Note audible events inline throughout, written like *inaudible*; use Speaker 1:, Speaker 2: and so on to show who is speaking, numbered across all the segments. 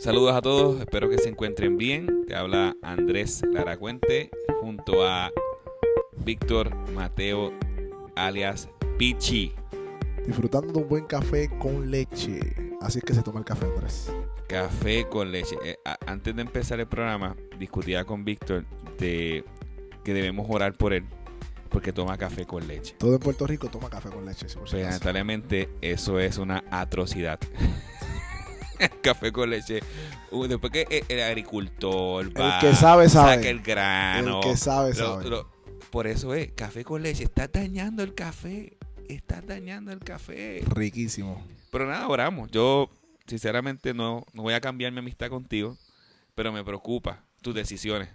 Speaker 1: Saludos a todos, espero que se encuentren bien. Te habla Andrés Laracuente junto a Víctor Mateo alias Pichi.
Speaker 2: Disfrutando de un buen café con leche. Así es que se toma el café, Andrés.
Speaker 1: Café con leche. Eh, a- antes de empezar el programa, discutía con Víctor de que debemos orar por él porque toma café con leche.
Speaker 2: Todo en Puerto Rico toma café con leche. si
Speaker 1: Pues lamentablemente eso es una atrocidad. *laughs* café con leche. Uh, después que el- el agricultor va,
Speaker 2: que sabe, sabe.
Speaker 1: saca el grano.
Speaker 2: El que sabe,
Speaker 1: Lo-
Speaker 2: sabe.
Speaker 1: lo- por eso es, café con leche. Estás dañando el café. Estás dañando el café.
Speaker 2: Riquísimo.
Speaker 1: Pero nada, oramos. Yo, sinceramente, no, no voy a cambiar mi amistad contigo, pero me preocupa tus decisiones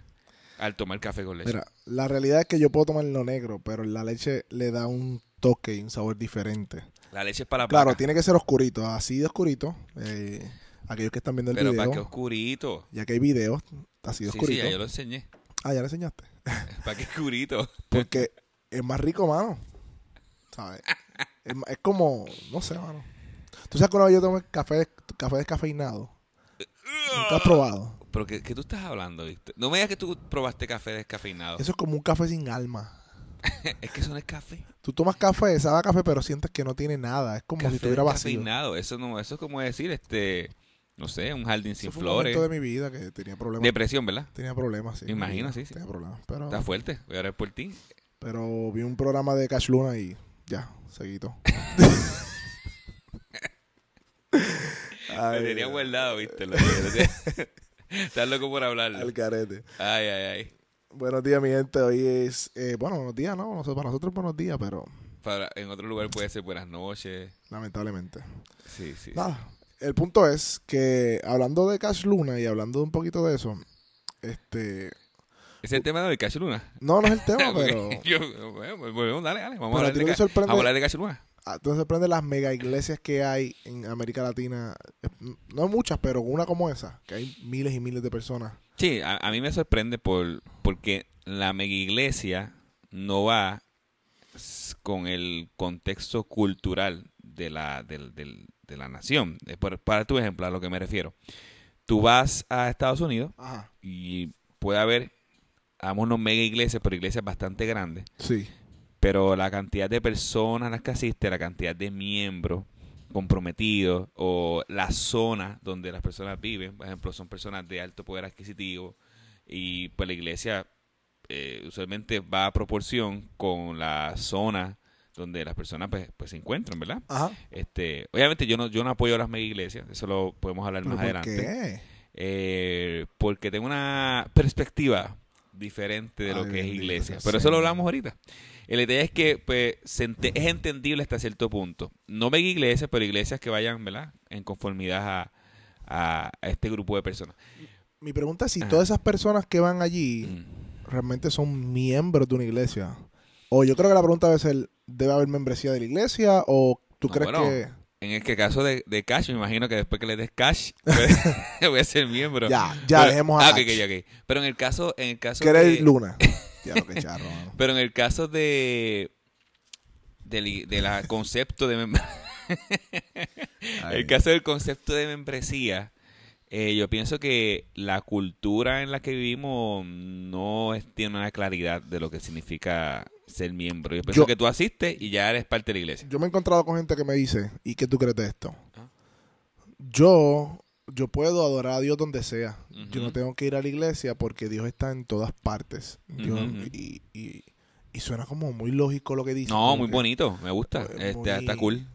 Speaker 1: al tomar café con leche.
Speaker 2: Mira, la realidad es que yo puedo tomar lo negro, pero la leche le da un toque y un sabor diferente.
Speaker 1: La leche es para la
Speaker 2: Claro, tiene que ser oscurito, así de oscurito. eh, aquellos que están viendo el
Speaker 1: pero para que
Speaker 2: video,
Speaker 1: oscurito.
Speaker 2: ya que hay videos, así de
Speaker 1: Sí, sí,
Speaker 2: oscurito.
Speaker 1: ya yo lo enseñé.
Speaker 2: Ah, ya le enseñaste. *laughs*
Speaker 1: Para que oscurito.
Speaker 2: Porque es más rico, mano. ¿Sabes? Es, como, no sé, mano. ¿Tú sabes vez yo tomé café, café descafeinado? ¿Nunca has probado?
Speaker 1: ¿Pero qué, qué tú estás hablando, Víctor? No me digas que tú probaste café descafeinado.
Speaker 2: Eso es como un café sin alma. *laughs*
Speaker 1: es que eso no es café.
Speaker 2: Tú tomas café, sabe a café, pero sientes que no tiene nada. Es como
Speaker 1: café
Speaker 2: si estuviera vacío.
Speaker 1: Eso, no, eso es como decir, este, no sé, un jardín sin
Speaker 2: fue un
Speaker 1: flores.
Speaker 2: momento de mi vida que tenía problemas.
Speaker 1: Depresión, ¿verdad?
Speaker 2: Tenía problemas, sí.
Speaker 1: Me imagino, sí, sí.
Speaker 2: Tenía problemas. Pero,
Speaker 1: Está fuerte. Voy a orar por ti.
Speaker 2: pero vi un programa de Cash Luna y ya, seguito.
Speaker 1: Me *laughs* tenía guardado, ¿viste? Lo *laughs* Estás loco por hablarlo.
Speaker 2: Al carete.
Speaker 1: Ay, ay, ay.
Speaker 2: Buenos días, mi gente. Hoy es, eh, bueno, buenos días, ¿no? No sé, para nosotros buenos días, pero
Speaker 1: Para, en otro lugar puede ser buenas noches.
Speaker 2: lamentablemente.
Speaker 1: Sí, sí.
Speaker 2: Nada, el punto es que hablando de Cash Luna y hablando un poquito de eso, este,
Speaker 1: ¿Ese es el tema de Cash Luna?
Speaker 2: no, no es el tema, *laughs* pero *laughs*
Speaker 1: Yo, bueno, pues, volvemos, dale, dale. Vamos a
Speaker 2: Pero
Speaker 1: hablar de,
Speaker 2: sorprende-
Speaker 1: a hablar de Cash Luna.
Speaker 2: ah, tú te sorprende las mega iglesias que hay en América Latina, eh, no muchas, pero una como esa, que hay miles y miles de personas.
Speaker 1: Sí, a, a mí me sorprende por porque la mega iglesia no va con el contexto cultural de la, del- de la nación. Eh, por- para tu ejemplo, a lo que me refiero. Tú vas a Estados Unidos
Speaker 2: Ajá.
Speaker 1: y puede haber, vámonos mega iglesias, pero iglesias bastante grandes.
Speaker 2: Sí.
Speaker 1: pero la cantidad de personas a las que asiste, la cantidad de miembros comprometidos o la zona donde las personas viven, por ejemplo, son personas de alto poder adquisitivo y pues la iglesia eh, usualmente va a proporción con la zona donde las personas pues, pues se encuentran, ¿verdad?
Speaker 2: Ajá.
Speaker 1: Este, obviamente yo no yo no apoyo las mega iglesias, eso lo podemos hablar
Speaker 2: ¿Pero
Speaker 1: más
Speaker 2: por
Speaker 1: adelante,
Speaker 2: qué?
Speaker 1: eh, porque tengo una perspectiva diferente de lo que es iglesia. Pero eso lo hablamos ahorita. La idea es que pues, se ente- es entendible hasta cierto punto. No mega iglesias, pero iglesias que vayan ¿verdad? en conformidad a, este grupo de personas.
Speaker 2: Mi pregunta es si
Speaker 1: Ajá.
Speaker 2: todas esas personas que van allí
Speaker 1: Mm.
Speaker 2: realmente son miembros de una iglesia. O yo creo que la pregunta debe ser, ¿debe haber membresía de la iglesia? ¿O tú
Speaker 1: No,
Speaker 2: crees
Speaker 1: bueno,
Speaker 2: que...
Speaker 1: En el que caso de, de Cash, me imagino que después que le des Cash, *laughs* puede- *laughs* voy a ser miembro.
Speaker 2: Ya, ya,
Speaker 1: Pero-
Speaker 2: dejemos a
Speaker 1: ah. Pero en el caso, en el caso
Speaker 2: Que eres
Speaker 1: de-
Speaker 2: Luna. *laughs* ya lo que charro, mano. *laughs*
Speaker 1: Pero en el caso de del de la concepto de *laughs* el caso del concepto de membresía, eh, yo pienso que la cultura en la que vivimos no es- tiene una claridad de lo que significa ser miembro. Yo pienso
Speaker 2: Yo-
Speaker 1: que tú asistes y ya eres parte de la iglesia.
Speaker 2: Yo me he encontrado con gente que me dice, ¿y qué tú crees de esto?
Speaker 1: Ah.
Speaker 2: Yo, yo puedo adorar a Dios donde sea. Yo no tengo que ir a la iglesia porque Dios está en todas partes. Dios- y, y- y suena como muy lógico lo que dice.
Speaker 1: No, muy
Speaker 2: que-
Speaker 1: bonito, me gusta.
Speaker 2: Eh,
Speaker 1: Este, Está cool.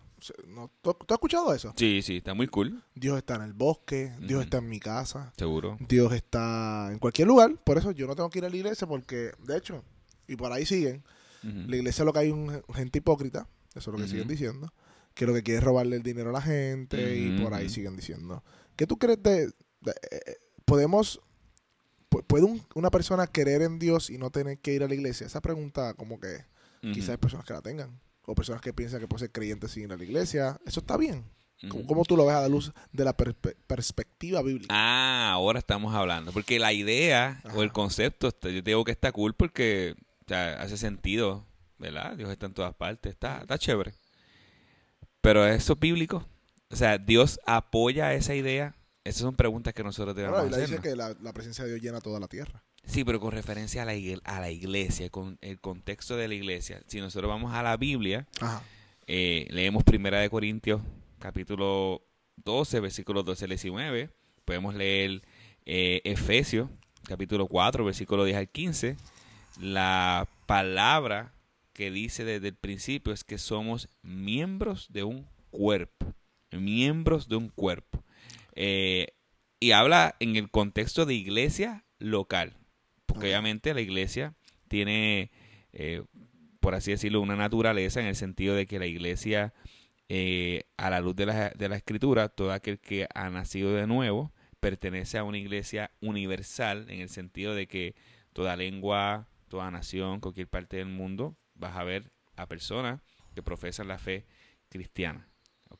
Speaker 2: no, ¿tú, tú has escuchado eso?
Speaker 1: Sí, sí, está muy cool,
Speaker 2: Dios está en el bosque, Dios está en mi casa,
Speaker 1: seguro.
Speaker 2: Dios está en cualquier lugar. Por eso yo no tengo que ir a la iglesia porque, de hecho, y por ahí siguen, la iglesia lo que hay un gente hipócrita, eso es lo que siguen diciendo, que lo que quiere es robarle el dinero a la gente y por ahí siguen diciendo. ¿Qué tú crees de... de- eh, podemos... pu- ¿Puede un- una persona querer en Dios y no tener que ir a la iglesia? Esa pregunta como que quizás hay personas que la tengan. O personas que piensan que pueden ser creyentes sin ir a la iglesia. Eso está bien. ¿Cómo, tú lo ves a la luz de la perspe- perspectiva bíblica?
Speaker 1: Ah, ahora estamos hablando. Porque la idea o el concepto, yo te digo que está cool porque o sea, hace sentido, ¿verdad? Dios está en todas partes, está, está chévere. Pero eso es bíblico. O sea, Dios apoya esa idea esas son preguntas que nosotros
Speaker 2: la Biblia
Speaker 1: hacer.
Speaker 2: dice que la, la presencia de Dios llena toda la tierra.
Speaker 1: Sí, pero con referencia a la, igle- a la iglesia, con el contexto de la iglesia. Si nosotros vamos a la Biblia,
Speaker 2: Ajá.
Speaker 1: eh, leemos Primera de Corintios, capítulo 12, versículos 12 al 19. Podemos leer eh, Efesios, capítulo 4, versículo 10 al 15. La palabra que dice desde el principio es que somos miembros de un cuerpo. Miembros de un cuerpo. Eh, y habla en el contexto de iglesia local. Porque obviamente la iglesia tiene, eh, por así decirlo, una naturaleza en el sentido de que la iglesia, eh, a la luz de la, de la escritura, todo aquel que ha nacido de nuevo, pertenece a una iglesia universal en el sentido de que toda lengua, toda nación, cualquier parte del mundo, vas a ver a personas que profesan la fe cristiana.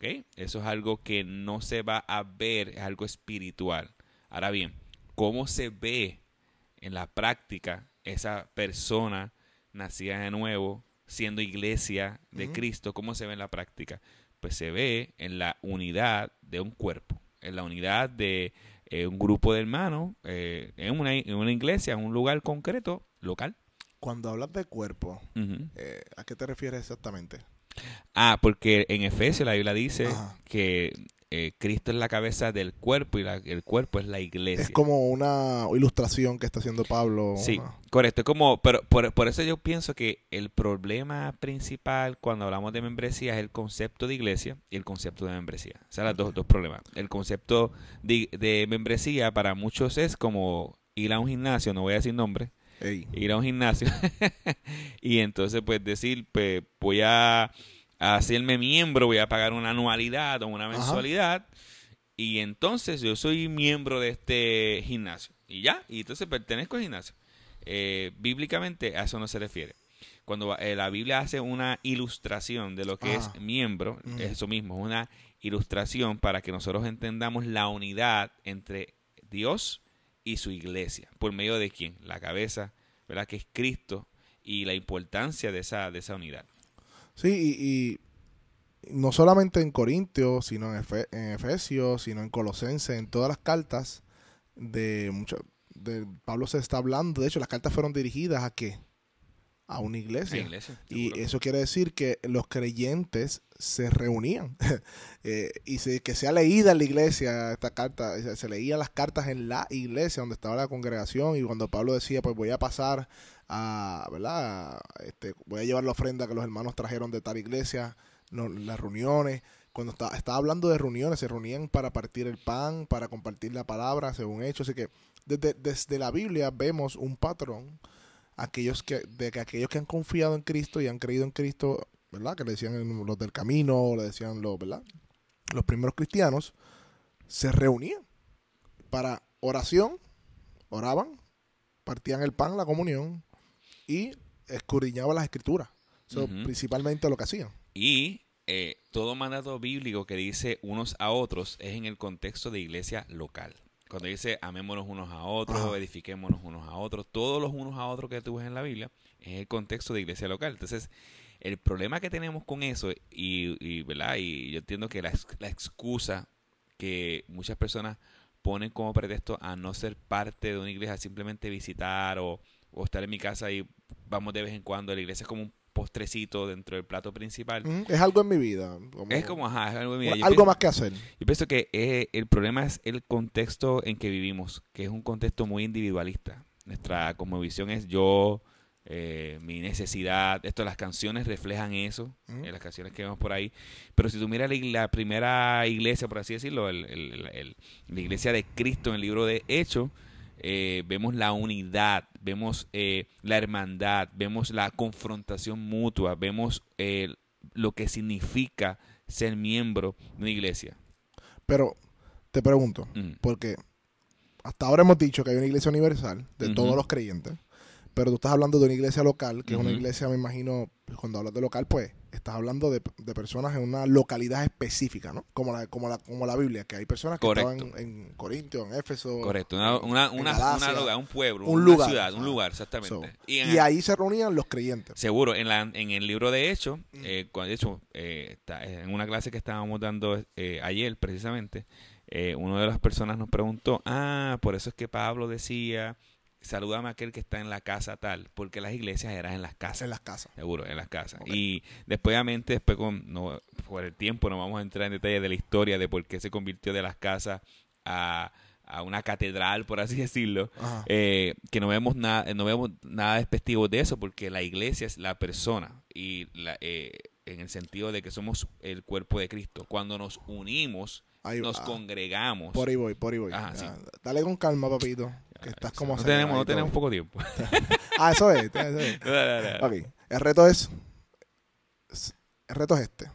Speaker 1: ¿Ok? Eso es algo que no se va a ver, es algo espiritual. Ahora bien, ¿cómo se ve en la práctica esa persona nacida de nuevo, siendo iglesia de. Cristo? ¿Cómo se ve en la práctica? Pues se ve en la unidad de un cuerpo, en la unidad de eh, un grupo de hermanos, eh, en, una, en una iglesia, en un lugar concreto, local.
Speaker 2: Cuando hablas de cuerpo, eh, ¿a qué te refieres exactamente?
Speaker 1: Ah, porque en Efesios la Biblia dice
Speaker 2: Ajá.
Speaker 1: que eh, Cristo es la cabeza del cuerpo y la- el cuerpo es la iglesia.
Speaker 2: Es como una ilustración que está haciendo Pablo.
Speaker 1: Sí,
Speaker 2: una-
Speaker 1: correcto. Como, pero por, por eso yo pienso que el problema principal cuando hablamos de membresía es el concepto de iglesia y el concepto de membresía. O sea, los dos, dos problemas. El concepto de, de membresía para muchos es como ir a un gimnasio, no voy a decir nombre,
Speaker 2: Ey.
Speaker 1: ir a un gimnasio *laughs* y entonces pues decir, pues voy a, a hacerme miembro, voy a pagar una anualidad o una
Speaker 2: Ajá.
Speaker 1: mensualidad y entonces yo soy miembro de este gimnasio y ya, y entonces pertenezco al gimnasio. Eh, bíblicamente a eso no se refiere. Cuando eh, la Biblia hace una ilustración de lo que
Speaker 2: Ajá.
Speaker 1: es miembro,
Speaker 2: Ujú.
Speaker 1: es eso mismo, una ilustración para que nosotros entendamos la unidad entre Dios y su iglesia. ¿Por medio de quién? La cabeza, ¿verdad? Que es Cristo y la importancia de esa, de esa unidad.
Speaker 2: Sí, y, no solamente en Corintios, sino en, Efe- en Efesios, sino en Colosenses, en todas las cartas de, de Pablo se está hablando. De hecho, las cartas fueron dirigidas a qué? A una iglesia.
Speaker 1: iglesia.
Speaker 2: Y eso quiere decir que los creyentes se reunían. *laughs* Eh, y se- que sea leída en la iglesia esta carta. Se, se leían las cartas en la iglesia donde estaba la congregación. Y cuando Pablo decía, pues voy a pasar a, ¿verdad? Este, voy a llevar la ofrenda que los hermanos trajeron de tal iglesia, no, las reuniones. Cuando estaba, estaba hablando de reuniones, se reunían para partir el pan, para compartir la palabra, según hechos. Así que desde, desde la Biblia vemos un patrón aquellos que, de que aquellos que han confiado en Cristo y han creído en Cristo, ¿verdad? Que le decían los del camino, le decían los, ¿verdad? Los primeros cristianos se reunían para oración, oraban, partían el pan, la comunión y escudriñaban las escrituras. Eso
Speaker 1: Ujú.
Speaker 2: principalmente lo que hacían.
Speaker 1: Y eh, todo mandato bíblico que dice unos a otros es en el contexto de iglesia local. Cuando dice amémonos unos a otros,
Speaker 2: Ajá.
Speaker 1: edifiquémonos unos a otros, todos los unos a otros que tú ves en la Biblia es el contexto de iglesia local. Entonces, el problema que tenemos con eso, y, y, ¿verdad? y yo entiendo que la excusa que muchas personas ponen como pretexto a no ser parte de una iglesia, simplemente visitar o, o estar en mi casa y vamos de vez en cuando, la iglesia es como un postrecito dentro del plato principal.
Speaker 2: Es algo en mi vida. como-
Speaker 1: Es como, ajá, es algo, mira, yo
Speaker 2: algo
Speaker 1: pienso-
Speaker 2: más que hacer.
Speaker 1: Yo pienso que eh, el problema es el contexto en que vivimos, que es un contexto muy individualista. Nuestra cosmovisión es yo, eh, mi necesidad. Esto, las canciones reflejan eso, eh, las canciones que vemos por ahí. Pero si tú miras la, primera iglesia, por así decirlo, el- el- el- el- la iglesia de Cristo en el libro de Hechos, eh, vemos la unidad, vemos eh, la hermandad, vemos la confrontación mutua, vemos eh, lo que significa ser miembro de una iglesia.
Speaker 2: Pero te pregunto,
Speaker 1: Mm.
Speaker 2: porque hasta ahora hemos dicho que hay una iglesia universal de todos los creyentes, pero tú estás hablando de una iglesia local, que es una iglesia, me imagino, cuando hablas de local, pues estás hablando de, de personas en una localidad específica, ¿no? Como la, como la, como la Biblia, que hay personas que
Speaker 1: Correcto.
Speaker 2: estaban en Corintios, en Éfeso.
Speaker 1: Correcto, una, una,
Speaker 2: en
Speaker 1: una,
Speaker 2: Galacia.
Speaker 1: una un pueblo,
Speaker 2: Un
Speaker 1: una
Speaker 2: lugar,
Speaker 1: ciudad, un lugar, exactamente.
Speaker 2: So,
Speaker 1: y en-
Speaker 2: y ahí se reunían los creyentes.
Speaker 1: seguro, en, la, en el libro de Hechos,
Speaker 2: Mm.
Speaker 1: eh, cuando, de hecho, eh, está- en una clase que estábamos dando eh, ayer precisamente, eh, una de las personas nos preguntó, ah, por eso es que Pablo decía, salúdame a aquel que está en la casa tal, porque las iglesias eran en las casas.
Speaker 2: En las casas.
Speaker 1: Seguro, en las casas. Y después, obviamente, después con, no, por el tiempo no vamos a entrar en detalle de la historia de por qué se convirtió de las casas a, a una catedral, por así decirlo. Eh, que no vemos nada, no vemos nada despectivo de eso, porque la iglesia es la persona y la, eh, en el sentido de que somos el cuerpo de Cristo. Cuando nos unimos,
Speaker 2: Ahí
Speaker 1: nos congregamos.
Speaker 2: Por ahí voy, por ahí voy.
Speaker 1: Ajá, sí.
Speaker 2: Dale con calma, papito. Que estás como
Speaker 1: no tenemos, no tenemos poco tiempo. *laughs*
Speaker 2: Ah, eso es. eso es. *laughs*
Speaker 1: Dale, dale, dale.
Speaker 2: Ok, el reto es, es- el reto es este.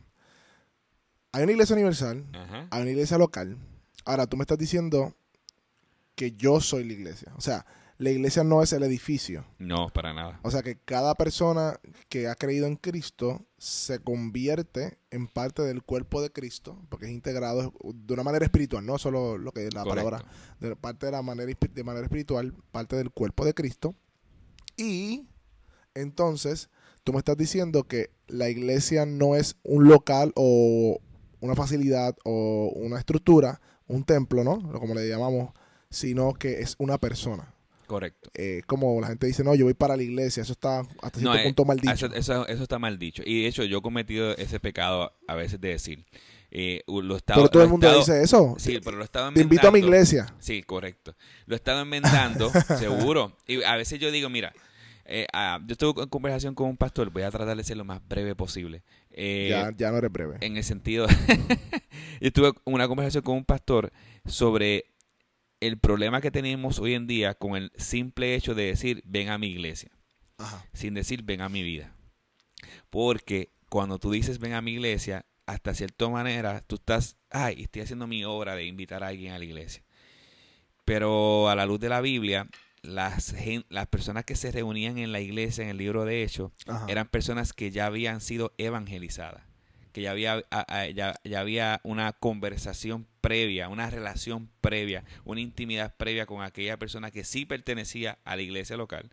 Speaker 2: Hay una iglesia universal,
Speaker 1: Ajá.
Speaker 2: hay una iglesia local. Ahora, tú me estás diciendo que yo soy la iglesia. O sea, la iglesia no es el edificio.
Speaker 1: No, para nada.
Speaker 2: O sea, que cada persona que ha creído en Cristo se convierte en parte del cuerpo de Cristo, porque es integrado de una manera espiritual, no solo lo que es la
Speaker 1: Correcto.
Speaker 2: palabra, de parte de la manera de manera espiritual, parte del cuerpo de Cristo. Y entonces, tú me estás diciendo que la iglesia no es un local o una facilidad o una estructura, un templo, ¿no? Como le llamamos, sino que es una persona.
Speaker 1: Correcto.
Speaker 2: Eh, como la gente dice, no, yo voy para la iglesia, eso está hasta cierto
Speaker 1: eh,
Speaker 2: punto mal dicho.
Speaker 1: Eso, eso, eso está mal dicho. Y de hecho, yo he cometido ese pecado a veces de decir. eh, lo estado-
Speaker 2: Pero todo el mundo
Speaker 1: estado-
Speaker 2: dice eso.
Speaker 1: Sí, pero lo he estado
Speaker 2: Te invito a mi iglesia.
Speaker 1: Sí, correcto. Lo he estado enmendando, *laughs* seguro. Y a veces yo digo, mira, eh, ah, yo estuve en conversación con un pastor, voy a tratar de ser lo más breve posible. Eh,
Speaker 2: ya, ya no eres breve.
Speaker 1: en el sentido, *laughs* yo tuve una conversación con un pastor sobre el problema que tenemos hoy en día con el simple hecho de decir, ven a mi iglesia,
Speaker 2: Ajá.
Speaker 1: sin decir, ven a mi vida. Porque cuando tú dices, ven a mi iglesia, hasta cierta manera, tú estás, ay, estoy haciendo mi obra de invitar a alguien a la iglesia. Pero a la luz de la Biblia, las, las personas que se reunían en la iglesia, en el libro de Hechos, eran personas que ya habían sido evangelizadas, que ya había, ya, ya había una conversación previa, una relación previa, una intimidad previa con aquella persona que sí pertenecía a la iglesia local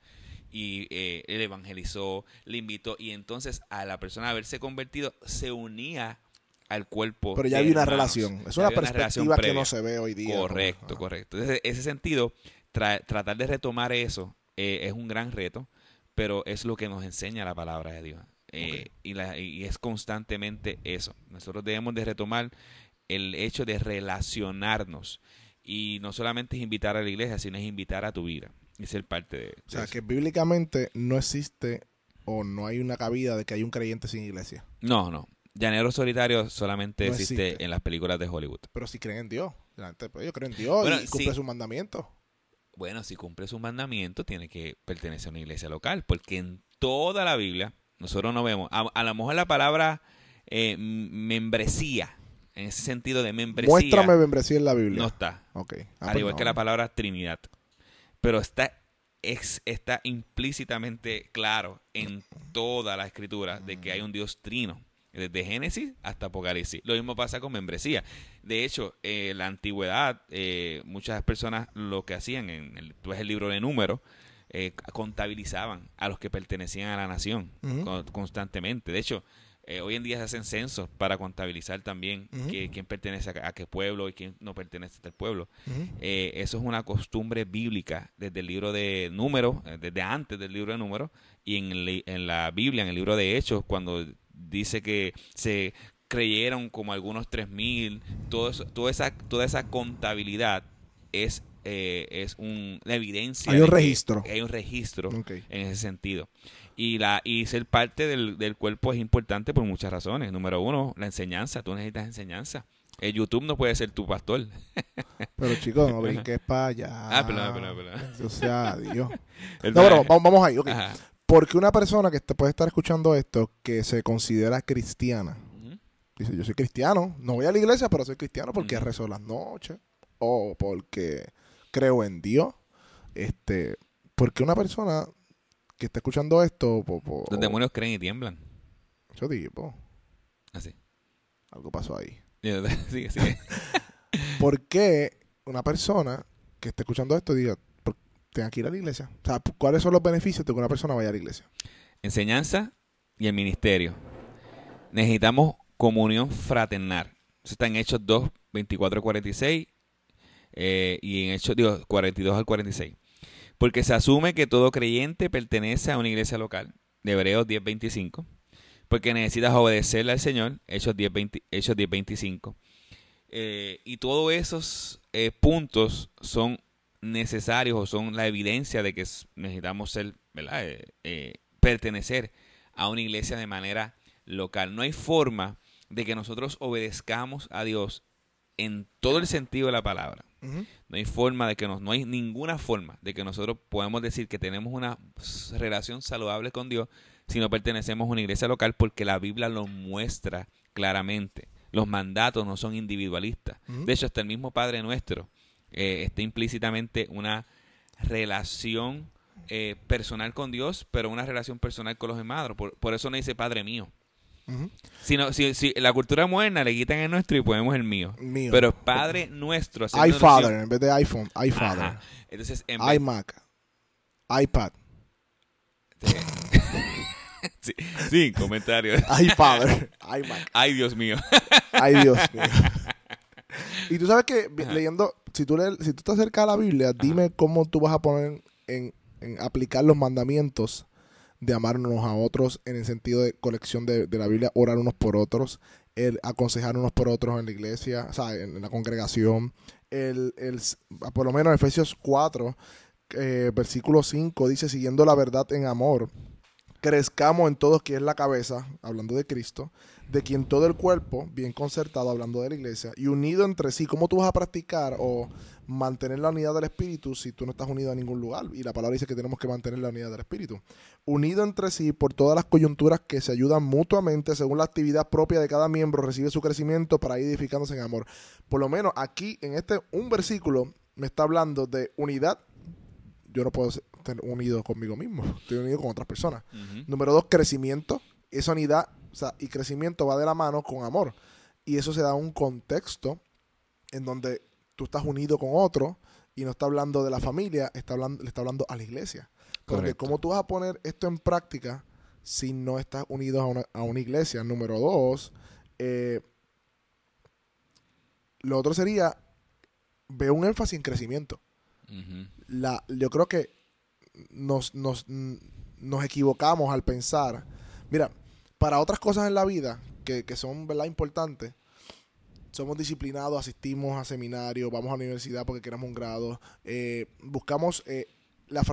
Speaker 1: y eh, él evangelizó, le invitó y entonces a la persona haberse convertido se unía al cuerpo.
Speaker 2: Pero ya hay una relación. Es una
Speaker 1: había
Speaker 2: perspectiva que no se ve hoy día.
Speaker 1: Correcto, correcto. Entonces, ese sentido, tra- tratar de retomar eso eh, es un gran reto, pero es lo que nos enseña la palabra de Dios. Eh, y, la- y es constantemente eso. Nosotros debemos de retomar el hecho de relacionarnos. Y no solamente es invitar a la iglesia, sino es invitar a tu vida. Y ser parte de, de
Speaker 2: O sea,
Speaker 1: eso.
Speaker 2: que bíblicamente no existe o no hay una cabida de que hay un creyente sin iglesia.
Speaker 1: No, no. Llanero solitario solamente
Speaker 2: No
Speaker 1: existe,
Speaker 2: existe.
Speaker 1: en las películas de Hollywood.
Speaker 2: Pero si creen en Dios. Pues, yo creo en Dios
Speaker 1: Bueno,
Speaker 2: y cumple
Speaker 1: sí.
Speaker 2: sus mandamientos.
Speaker 1: Bueno, si cumple su mandamiento, tiene que pertenecer a una iglesia local, porque en toda la Biblia nosotros no vemos, a, a lo mejor la palabra eh, membresía, en ese sentido de membresía,
Speaker 2: Muéstrame membresía en la Biblia.
Speaker 1: no está,
Speaker 2: Ok. Ah,
Speaker 1: al
Speaker 2: pues
Speaker 1: igual
Speaker 2: no.
Speaker 1: que la palabra Trinidad, pero está, ex- está implícitamente claro en toda la escritura de que hay un Dios trino. Desde Génesis hasta Apocalipsis. Lo mismo pasa con membresía. De hecho, eh, en la antigüedad, eh, muchas personas lo que hacían, en el, tú ves el libro de números, eh, contabilizaban a los que pertenecían a la nación constantemente. De hecho, eh, hoy en día se hacen censos para contabilizar también que- quién pertenece a, a qué pueblo y quién no pertenece al pueblo.
Speaker 2: Ujú.
Speaker 1: Eh, eso es una costumbre bíblica desde el libro de números, desde antes del libro de números, y en, el- en la Biblia, en el libro de Hechos, cuando dice que se creyeron como algunos 3.000, todo eso, toda, esa, toda esa contabilidad es, eh, es un- una evidencia.
Speaker 2: Hay un registro.
Speaker 1: Hay un registro en ese sentido. Y, la, y ser parte del, del cuerpo es importante por muchas razones. Número uno, la enseñanza. Tú necesitas enseñanza. El YouTube no puede ser tu pastor. *laughs*
Speaker 2: Pero chicos, no brinques para allá.
Speaker 1: Ah, perdón, perdón, perdón.
Speaker 2: O sea, Dios. *laughs*
Speaker 1: El
Speaker 2: No, pero vamos, vamos ahí. ok.
Speaker 1: Ajá.
Speaker 2: Porque una persona que te puede estar escuchando esto, que se considera cristiana, dice, yo soy cristiano, no voy a la iglesia, pero soy cristiano porque
Speaker 1: Ujú.
Speaker 2: rezo las noches, o porque creo en Dios. Este, porque una persona que está escuchando esto, po- po-
Speaker 1: Los demonios creen y tiemblan.
Speaker 2: yo digo,
Speaker 1: Así.
Speaker 2: algo pasó ahí.
Speaker 1: Sigue, *laughs* sigue. *laughs*
Speaker 2: ¿Por qué una persona que está escuchando esto diga, "Por- tenga que ir a la iglesia? O sea, ¿cuáles son los beneficios de que una persona vaya a la iglesia?
Speaker 1: Enseñanza y el ministerio. Necesitamos comunión fraternal. Eso está en Hechos 2, 24 46 Eh, y en Hechos, digo, 42 al 46. Porque se asume que todo creyente pertenece a una iglesia local. De Hebreos 10.25. Porque necesitas obedecerle al Señor. Hechos 10.25. Hechos 10, eh, y todos esos eh, puntos son necesarios o son la evidencia de que necesitamos ser, ¿verdad? Pertenecer a una iglesia de manera local. No hay forma de que nosotros obedezcamos a Dios en todo el sentido de la palabra. No hay forma de que nos, no hay ninguna forma de que nosotros podamos decir que tenemos una relación saludable con Dios si no pertenecemos a una iglesia local porque la Biblia lo muestra claramente. Los mandatos no son individualistas. De hecho, hasta el mismo Padre Nuestro eh, está implícitamente una relación eh, personal con Dios, pero una relación personal con los hermanos. Por, eso no dice Padre mío. Sino, si, si, la cultura moderna le quitan el nuestro y ponemos el mío. Pero es Padre nuestro.
Speaker 2: iFather en vez de iPhone. iFather.
Speaker 1: Entonces, en
Speaker 2: iMac. iPad. *laughs*
Speaker 1: sí, sí, comentarios. *laughs*
Speaker 2: iFather. iMac.
Speaker 1: Ay, Dios mío.
Speaker 2: Ay, Dios mío. *laughs* Y tú sabes que leyendo, si tú, le, si tú te acercas a la Biblia, dime cómo tú vas a poner en, en aplicar los mandamientos de amarnos a otros en el sentido de colección de, la Biblia, orar unos por otros, el aconsejar unos por otros en la iglesia, o sea, en, la congregación. El, el, por lo menos en Efesios 4, eh, versículo 5, dice, siguiendo la verdad en amor, crezcamos en todos que es la cabeza, hablando de Cristo, de quien todo el cuerpo, bien concertado, hablando de la iglesia, y unido entre sí, ¿cómo tú vas a practicar o mantener la unidad del espíritu si tú no estás unido a ningún lugar? Y la palabra dice que tenemos que mantener la unidad del espíritu. Unido entre sí por todas las coyunturas que se ayudan mutuamente según la actividad propia de cada miembro, recibe su crecimiento para ir edificándose en amor. Por lo menos aquí, en este, un versículo me está hablando de unidad. Yo no puedo estar unido conmigo mismo, estoy unido con otras personas. Número dos, crecimiento. Esa unidad o sea, y crecimiento va de la mano con amor. Y eso se da un contexto en donde tú estás unido con otro y no está hablando de la familia, está hablando, le está hablando a la iglesia. Porque ¿cómo tú vas a poner esto en práctica si no estás unido a una, a una iglesia? Número dos, eh, lo otro sería, veo un énfasis en crecimiento. la, yo creo que nos, nos, nos equivocamos al pensar, mira, para otras cosas en la vida que, son ¿verdad? importantes, somos disciplinados, asistimos a seminarios, vamos a la universidad porque queremos un grado, eh, buscamos eh, la ah,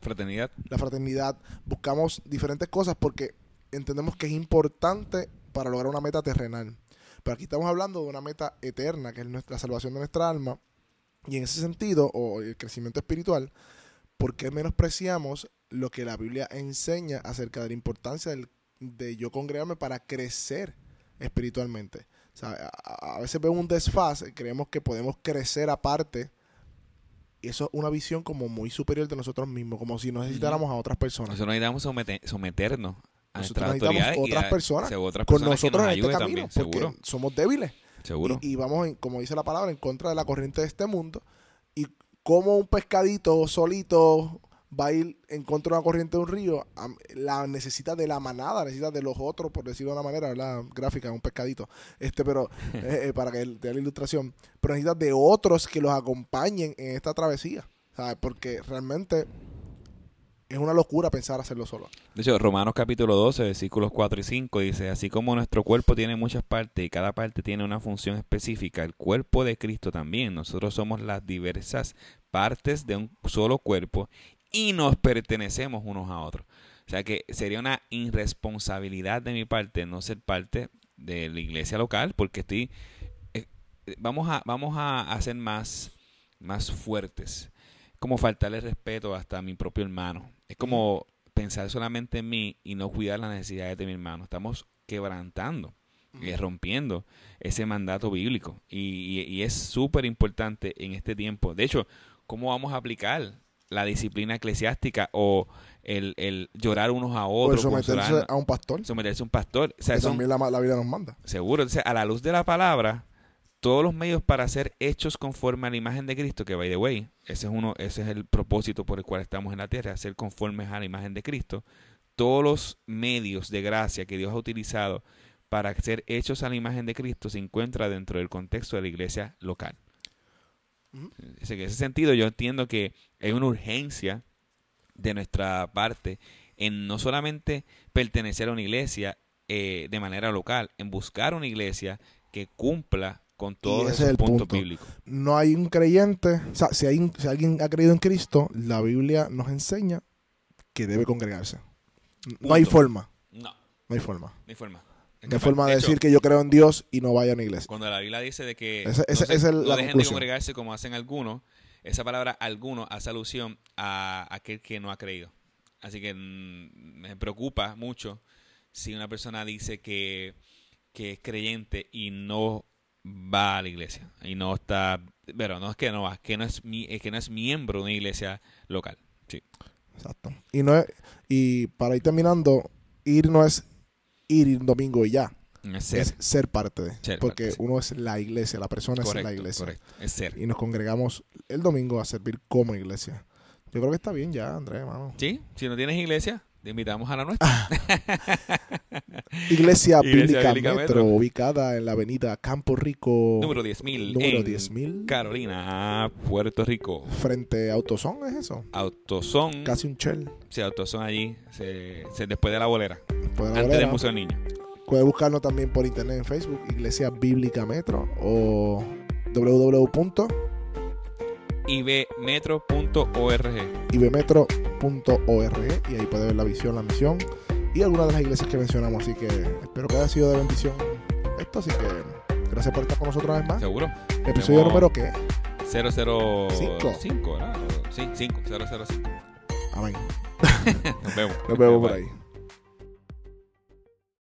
Speaker 1: fraternidad.
Speaker 2: La fraternidad, buscamos diferentes cosas porque entendemos que es importante para lograr una meta terrenal. Pero aquí estamos hablando de una meta eterna, que es nuestra, la salvación de nuestra alma. Y en ese sentido, o el crecimiento espiritual, ¿por qué menospreciamos lo que la Biblia enseña acerca de la importancia de yo congregarme para crecer espiritualmente. a, veces vemos un desfase, creemos que podemos crecer aparte. Y eso es una visión como muy superior de nosotros mismos, como si necesitáramos a otras personas.
Speaker 1: Nosotros necesitamos someternos a
Speaker 2: nosotras necesitamos otras personas, con nosotros en este camino, porque somos débiles.
Speaker 1: Seguro.
Speaker 2: Y, vamos, como dice la palabra, en contra de la corriente de este mundo. Y como un pescadito solito va a ir en contra de una corriente de un río, la necesita de la manada, necesita de los otros, por decirlo de una manera, la gráfica, un pescadito, este, pero *laughs* eh, eh, para que dé la ilustración, pero necesita de otros que los acompañen en esta travesía, ¿sabes? Porque realmente es una locura pensar hacerlo solo.
Speaker 1: De hecho, Romanos capítulo 12, versículos 4 y 5 dice, así como nuestro cuerpo tiene muchas partes y cada parte tiene una función específica, el cuerpo de Cristo también, nosotros somos las diversas partes de un solo cuerpo y nos pertenecemos unos a otros. O sea que sería una irresponsabilidad de mi parte no ser parte de la iglesia local porque estoy eh, vamos a vamos a hacer más más fuertes. Como faltarle respeto hasta a mi propio hermano. Es como pensar solamente en mí y no cuidar las necesidades de mi hermano. Estamos quebrantando, y rompiendo ese mandato bíblico. Y, y es súper importante en este tiempo. De hecho, ¿cómo vamos a aplicar la disciplina eclesiástica o el, el llorar unos a otros.
Speaker 2: O someterse a un pastor.
Speaker 1: Someterse a un pastor. O sea,
Speaker 2: también la, la, vida nos manda.
Speaker 1: Seguro. Entonces, a la luz de la palabra, todos los medios para ser hechos conforme a la imagen de Cristo, que by the way, ese es uno, ese es el propósito por el cual estamos en la tierra, ser conformes a la imagen de Cristo. Todos los medios de gracia que Dios ha utilizado para ser hechos a la imagen de Cristo se encuentra dentro del contexto de la iglesia local. En ese sentido yo entiendo que hay una urgencia de nuestra parte en no solamente pertenecer a una iglesia eh, de manera local, en buscar una iglesia que cumpla con todos
Speaker 2: ese
Speaker 1: esos
Speaker 2: es el
Speaker 1: puntos
Speaker 2: punto.
Speaker 1: bíblicos.
Speaker 2: No hay un creyente, o sea, si, hay, si alguien ha creído en Cristo, la Biblia nos enseña que debe congregarse. No hay forma,
Speaker 1: No,
Speaker 2: no hay forma.
Speaker 1: no hay forma.
Speaker 2: No hay forma de,
Speaker 1: hecho,
Speaker 2: decir que yo creo en Dios y no vaya a una iglesia.
Speaker 1: Cuando la Biblia dice de que
Speaker 2: Esa- esa-
Speaker 1: no, se-
Speaker 2: esa es
Speaker 1: no
Speaker 2: la
Speaker 1: dejen de congregarse como hacen algunos, esa palabra alguno hace alusión a aquel que no ha creído. Así que mm, me preocupa mucho si una persona dice que, que es creyente y no va a la iglesia y no está, pero no es que no va, que no es, mi- es que no es miembro de una iglesia local. Sí.
Speaker 2: Exacto. Y, no es- y para ir terminando, ir no es ir un domingo y ya,
Speaker 1: Es ser.
Speaker 2: es ser parte de.
Speaker 1: Ser
Speaker 2: porque
Speaker 1: parte,
Speaker 2: uno es la iglesia, la persona es la iglesia.
Speaker 1: correcto. Es ser.
Speaker 2: Y nos congregamos el domingo a servir como iglesia. Yo creo que está bien ya, Andrés, hermano.
Speaker 1: Sí, si no tienes iglesia, te invitamos a la nuestra. *laughs*
Speaker 2: Iglesia,
Speaker 1: Iglesia
Speaker 2: Bíblica
Speaker 1: Bíblica
Speaker 2: Metro,
Speaker 1: Metro.
Speaker 2: ubicada en la avenida Campo Rico.
Speaker 1: Número 10.000
Speaker 2: Número
Speaker 1: en
Speaker 2: 10.000.
Speaker 1: Carolina, Puerto Rico.
Speaker 2: Frente a Autosón, ¿es eso?
Speaker 1: Autosón.
Speaker 2: Casi un shell.
Speaker 1: Sí, Autosón allí, se, se- después de la bolera.
Speaker 2: Después de la
Speaker 1: antes del Museo Niño.
Speaker 2: Puedes buscarnos también por internet en Facebook, Iglesia Bíblica Metro o www.ibmetro.org
Speaker 1: ibmetro.org.
Speaker 2: y ahí puedes ver la visión, la misión y algunas de las iglesias que mencionamos. Así que espero que haya sido de bendición esto. Así que gracias por estar con nosotros una vez más.
Speaker 1: ¿Seguro?
Speaker 2: Episodio número qué?
Speaker 1: 005, ¿verdad? Sí, 5, 005.
Speaker 2: Amén. *laughs*
Speaker 1: Nos vemos.
Speaker 2: Nos vemos por ahí.